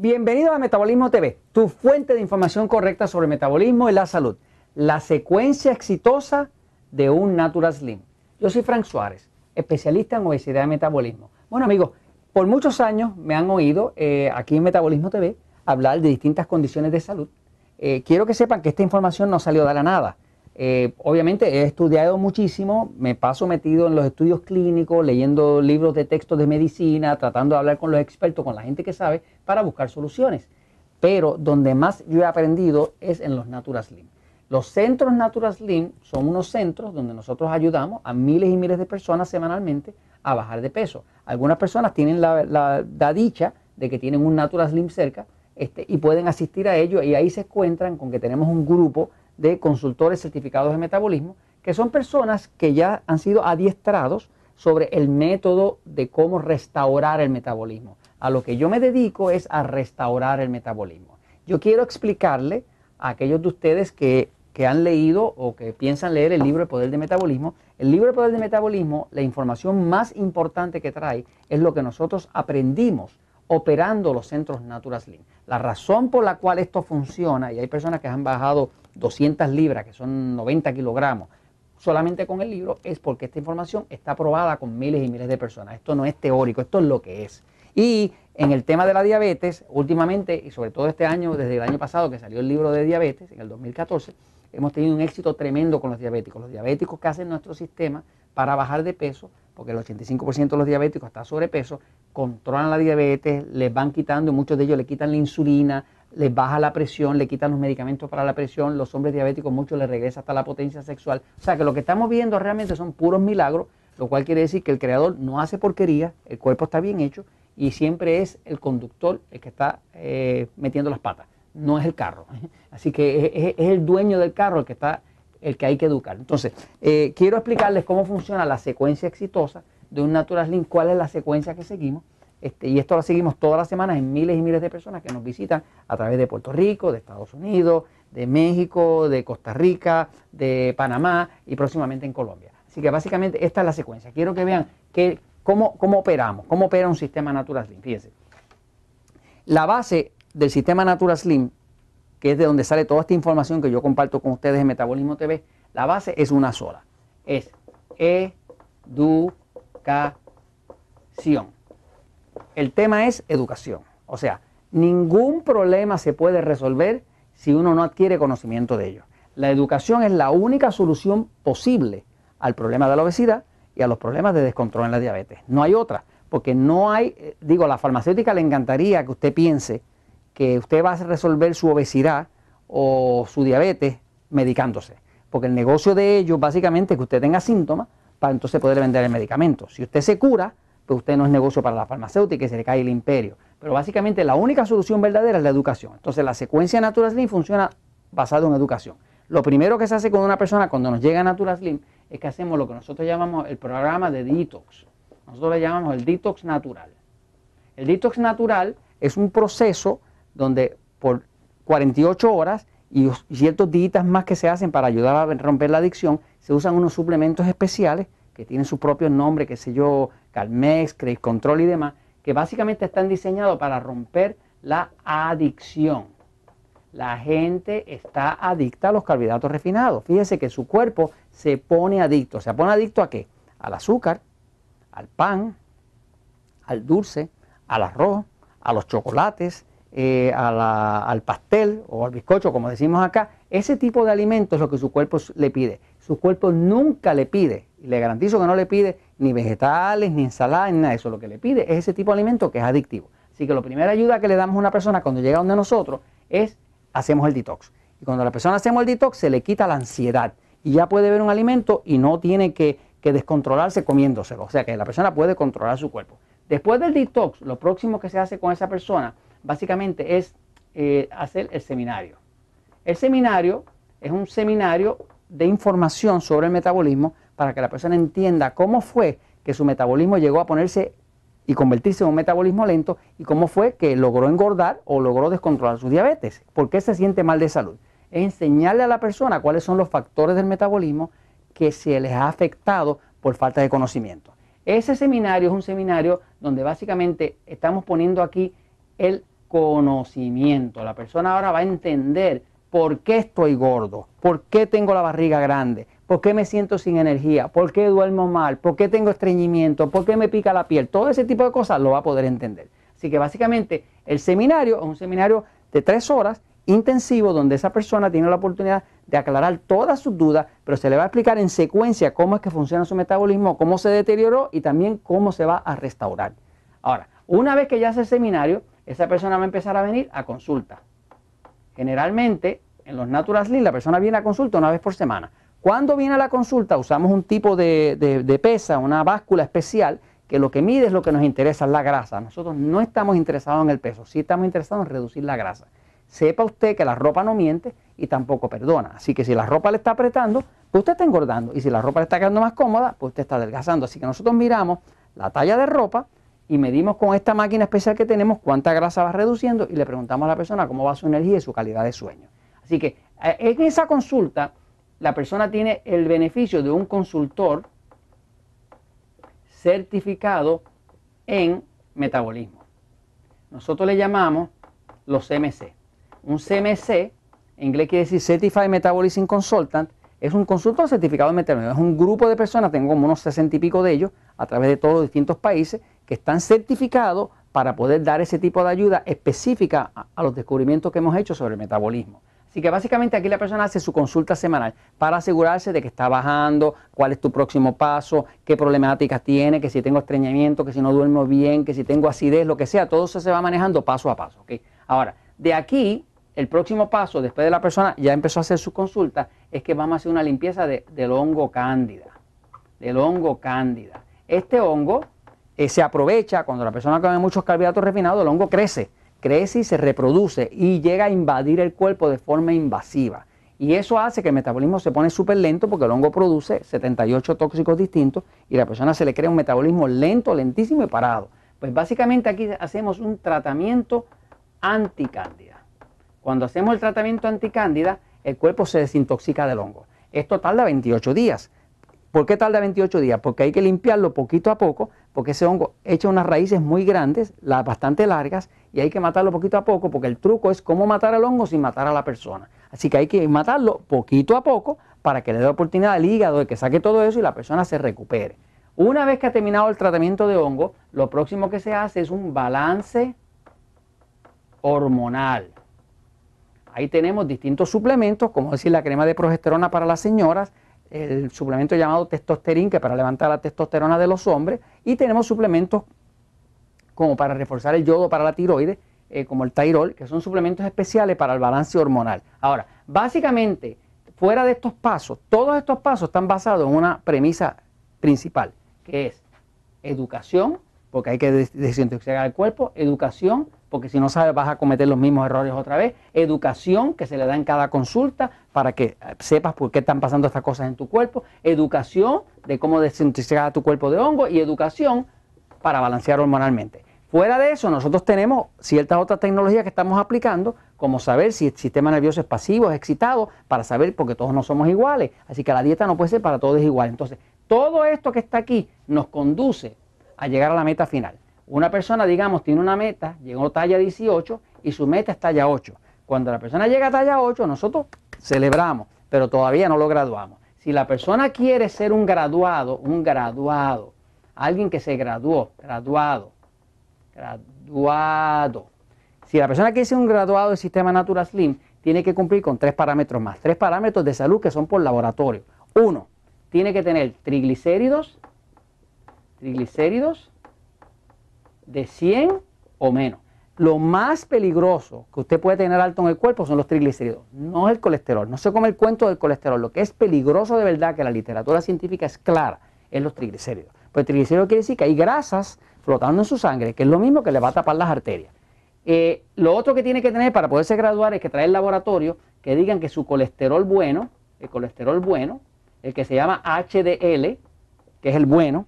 Bienvenido a Metabolismo TV, tu fuente de información correcta sobre metabolismo y la salud. La secuencia exitosa de un Natural Slim. Yo soy Frank Suárez, especialista en obesidad y metabolismo. Bueno amigos, por muchos años me han oído eh, aquí en Metabolismo TV hablar de distintas condiciones de salud. Eh, quiero que sepan que esta información no salió de la nada. Eh, obviamente he estudiado muchísimo, me paso metido en los estudios clínicos, leyendo libros de textos de medicina, tratando de hablar con los expertos, con la gente que sabe, para buscar soluciones. Pero donde más yo he aprendido es en los Natural Slim. Los centros Natural Slim son unos centros donde nosotros ayudamos a miles y miles de personas semanalmente a bajar de peso. Algunas personas tienen la, dicha de que tienen un Natural Slim cerca este, y pueden asistir a ello y ahí se encuentran con que tenemos un grupo de consultores certificados de metabolismo, que son personas que ya han sido adiestrados sobre el método de cómo restaurar el metabolismo. A lo que yo me dedico es a restaurar el metabolismo. Yo quiero explicarle a aquellos de ustedes que, que han leído o que piensan leer el libro El Poder del Metabolismo. El libro El Poder del Metabolismo, la información más importante que trae es lo que nosotros aprendimos operando los centros Natural Slim. La razón por la cual esto funciona, y hay personas que han bajado 200 libras, que son 90 kilogramos, solamente con el libro, es porque esta información está aprobada con miles y miles de personas. Esto no es teórico, esto es lo que es. Y en el tema de la diabetes, últimamente, y sobre todo este año, desde el año pasado que salió el libro de diabetes, en el 2014, hemos tenido un éxito tremendo con los diabéticos. Los diabéticos que hacen nuestro sistema para bajar de peso, porque el 85% de los diabéticos está sobrepeso, controlan la diabetes, les van quitando, muchos de ellos le quitan la insulina, les baja la presión, le quitan los medicamentos para la presión, los hombres diabéticos muchos les regresa hasta la potencia sexual. O sea que lo que estamos viendo realmente son puros milagros, lo cual quiere decir que el creador no hace porquería, el cuerpo está bien hecho y siempre es el conductor el que está eh, metiendo las patas, no es el carro. Así que es, el dueño del carro el que está el que hay que educar. Entonces, eh, quiero explicarles cómo funciona la secuencia exitosa de un Natural Slim, cuál es la secuencia que seguimos este, y esto lo seguimos todas las semanas en miles y miles de personas que nos visitan a través de Puerto Rico, de Estados Unidos, de México, de Costa Rica, de Panamá y próximamente en Colombia. Así que básicamente esta es la secuencia. Quiero que vean que, cómo, cómo operamos, cómo opera un sistema Natural Slim. Fíjense. La base del sistema Natural Slim, que es de donde sale toda esta información que yo comparto con ustedes en Metabolismo TV, la base es una sola. Es educación el tema es educación. O sea, ningún problema se puede resolver si uno no adquiere conocimiento de ello. La educación es la única solución posible al problema de la obesidad y a los problemas de descontrol en la diabetes. No hay otra, porque no hay, eh, digo, a la farmacéutica le encantaría que usted piense que usted va a resolver su obesidad o su diabetes medicándose, porque el negocio de ellos básicamente es que usted tenga síntomas para entonces poder vender el medicamento. Si usted se cura, pues usted no es negocio para la farmacéutica y se le cae el imperio. Pero básicamente la única solución verdadera es la educación. Entonces la secuencia Natural Slim funciona basado en educación. Lo primero que se hace con una persona cuando nos llega Natural Slim es que hacemos lo que nosotros llamamos el programa de detox. Nosotros le llamamos el detox natural. El detox natural es un proceso donde por 48 horas y ciertos días más que se hacen para ayudar a romper la adicción, se usan unos suplementos especiales que tienen su propio nombre, qué sé yo, Calmex, Control y demás, que básicamente están diseñados para romper la adicción. La gente está adicta a los carbohidratos refinados. Fíjese que su cuerpo se pone adicto. ¿Se pone adicto a qué? Al azúcar, al pan, al dulce, al arroz, a los chocolates, eh, al pastel o al bizcocho, como decimos acá. Ese tipo de alimentos es lo que su cuerpo le pide. Su cuerpo nunca le pide y le garantizo que no le pide ni vegetales, ni ensaladas, ni nada de eso. Lo que le pide es ese tipo de alimento que es adictivo. Así que la primera ayuda que le damos a una persona cuando llega donde nosotros es hacemos el detox. Y cuando la persona hacemos el detox se le quita la ansiedad y ya puede ver un alimento y no tiene que, descontrolarse comiéndoselo. O sea que la persona puede controlar su cuerpo. Después del detox, lo próximo que se hace con esa persona básicamente es eh, hacer el seminario. El seminario es un seminario de información sobre el metabolismo para que la persona entienda cómo fue que su metabolismo llegó a ponerse y convertirse en un metabolismo lento y cómo fue que logró engordar o logró descontrolar su diabetes. ¿Por qué se siente mal de salud? Enseñarle a la persona cuáles son los factores del metabolismo que se les ha afectado por falta de conocimiento. Ese seminario es un seminario donde básicamente estamos poniendo aquí el conocimiento. La persona ahora va a entender por qué estoy gordo, por qué tengo la barriga grande, por qué me siento sin energía, por qué duermo mal, por qué tengo estreñimiento, por qué me pica la piel. Todo ese tipo de cosas lo va a poder entender. Así que básicamente el seminario es un seminario de tres horas intensivo donde esa persona tiene la oportunidad de aclarar todas sus dudas, pero se le va a explicar en secuencia cómo es que funciona su metabolismo, cómo se deterioró y también cómo se va a restaurar. Ahora, una vez que ya hace el seminario, esa persona va a empezar a venir a consulta. Generalmente, en los Natural Slim, la persona viene a consulta una vez por semana. Cuando viene a la consulta, usamos un tipo de, de pesa, una báscula especial, que lo que mide es lo que nos interesa, es la grasa. Nosotros no estamos interesados en el peso, sí estamos interesados en reducir la grasa sepa usted que la ropa no miente y tampoco perdona. Así que si la ropa le está apretando, pues usted está engordando. Y si la ropa le está quedando más cómoda, pues usted está adelgazando. Así que nosotros miramos la talla de ropa y medimos con esta máquina especial que tenemos cuánta grasa va reduciendo y le preguntamos a la persona cómo va su energía y su calidad de sueño. Así que eh, en esa consulta la persona tiene el beneficio de un consultor certificado en metabolismo. Nosotros le llamamos los MC. Un CMC, en inglés quiere decir Certified Metabolism Consultant, es un consultor certificado en metabolismo. Es un grupo de personas, tengo como unos sesenta y pico de ellos, a través de todos los distintos países, que están certificados para poder dar ese tipo de ayuda específica a, los descubrimientos que hemos hecho sobre el metabolismo. Así que básicamente aquí la persona hace su consulta semanal para asegurarse de que está bajando, cuál es tu próximo paso, qué problemáticas tiene, que si tengo estreñimiento, que si no duermo bien, que si tengo acidez, lo que sea, todo eso se va manejando paso a paso. Ahora, de aquí el próximo paso, después de la persona ya empezó a hacer su consulta, es que vamos a hacer una limpieza del hongo cándida. Del hongo cándida. Este hongo eh, se aprovecha cuando la persona come muchos carbohidratos refinados, el hongo crece, crece y se reproduce y llega a invadir el cuerpo de forma invasiva. Y eso hace que el metabolismo se pone súper lento porque el hongo produce 78 tóxicos distintos y la persona se le crea un metabolismo lento, lentísimo y parado. Pues básicamente aquí hacemos un tratamiento anticándida. Cuando hacemos el tratamiento anticándida, el cuerpo se desintoxica del hongo. Esto tarda 28 días. ¿Por qué tarda 28 días? Porque hay que limpiarlo poquito a poco, porque ese hongo echa unas raíces muy grandes, bastante largas, y hay que matarlo poquito a poco, porque el truco es cómo matar al hongo sin matar a la persona. Así que hay que matarlo poquito a poco para que le dé oportunidad al hígado de que saque todo eso y la persona se recupere. Una vez que ha terminado el tratamiento de hongo, lo próximo que se hace es un balance hormonal. Ahí tenemos distintos suplementos, como decir la crema de progesterona para las señoras, el suplemento llamado testosterín, que para levantar la testosterona de los hombres, y tenemos suplementos como para reforzar el yodo para la tiroides, eh, como el Tyrol, que son suplementos especiales para el balance hormonal. Ahora, básicamente, fuera de estos pasos, todos estos pasos están basados en una premisa principal, que es educación, porque hay que desintoxicar el cuerpo, educación, porque si no sabes vas a cometer los mismos errores otra vez. Educación que se le da en cada consulta para que eh, sepas por qué están pasando estas cosas en tu cuerpo. Educación de cómo desintoxicar tu cuerpo de hongo y educación para balancear hormonalmente. Fuera de eso, nosotros tenemos ciertas otras tecnologías que estamos aplicando, como saber si el sistema nervioso es pasivo, es excitado, para saber, porque todos no somos iguales. Así que la dieta no puede ser para todos igual. Entonces, todo esto que está aquí nos conduce a llegar a la meta final. Una persona, digamos, tiene una meta, llegó talla 18 y su meta es talla 8. Cuando la persona llega a talla 8, nosotros celebramos, pero todavía no lo graduamos. Si la persona quiere ser un graduado, un graduado, alguien que se graduó, graduado, graduado. Si la persona quiere ser un graduado del sistema Natural Slim, tiene que cumplir con tres parámetros más, tres parámetros de salud que son por laboratorio. Uno, tiene que tener triglicéridos, triglicéridos de 100 o menos. Lo más peligroso que usted puede tener alto en el cuerpo son los triglicéridos, no el colesterol. No se come el cuento del colesterol. Lo que es peligroso de verdad, que la literatura científica es clara, es los triglicéridos. Pues triglicéridos quiere decir que hay grasas flotando en su sangre, que es lo mismo que le va a tapar las arterias. Eh, lo otro que tiene que tener para poderse graduar es que traer el laboratorio que digan que su colesterol bueno, el colesterol bueno, el que se llama HDL, que es el bueno,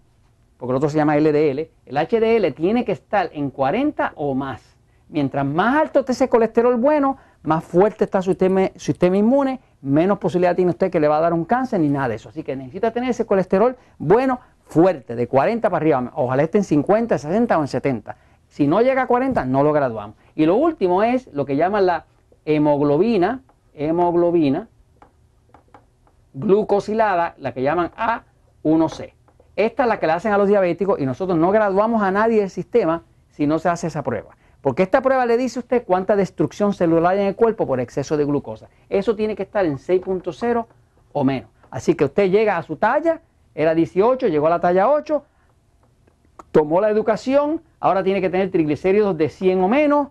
porque el otro se llama LDL, el HDL tiene que estar en 40 o más. Mientras más alto esté ese colesterol bueno, más fuerte está su sistema, inmune, menos posibilidad tiene usted que le va a dar un cáncer ni nada de eso. Así que necesita tener ese colesterol bueno, fuerte, de 40 para arriba. Ojalá esté en 50, 60 o en 70. Si no llega a 40, no lo graduamos. Y lo último es lo que llaman la hemoglobina, hemoglobina glucosilada, la que llaman A1C. Esta es la que le hacen a los diabéticos y nosotros no graduamos a nadie del sistema si no se hace esa prueba. Porque esta prueba le dice a usted cuánta destrucción celular hay en el cuerpo por exceso de glucosa. Eso tiene que estar en 6.0 o menos. Así que usted llega a su talla, era 18, llegó a la talla 8, tomó la educación, ahora tiene que tener triglicéridos de 100 o menos,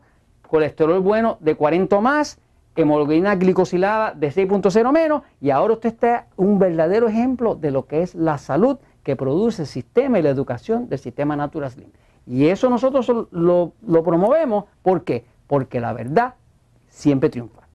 colesterol bueno de 40 o más, hemoglobina glicosilada de 6.0 o menos, y ahora usted está un verdadero ejemplo de lo que es la salud que produce el sistema y la educación del sistema Natural Slim. Y eso nosotros lo, lo promovemos, ¿por qué? Porque la verdad siempre triunfa.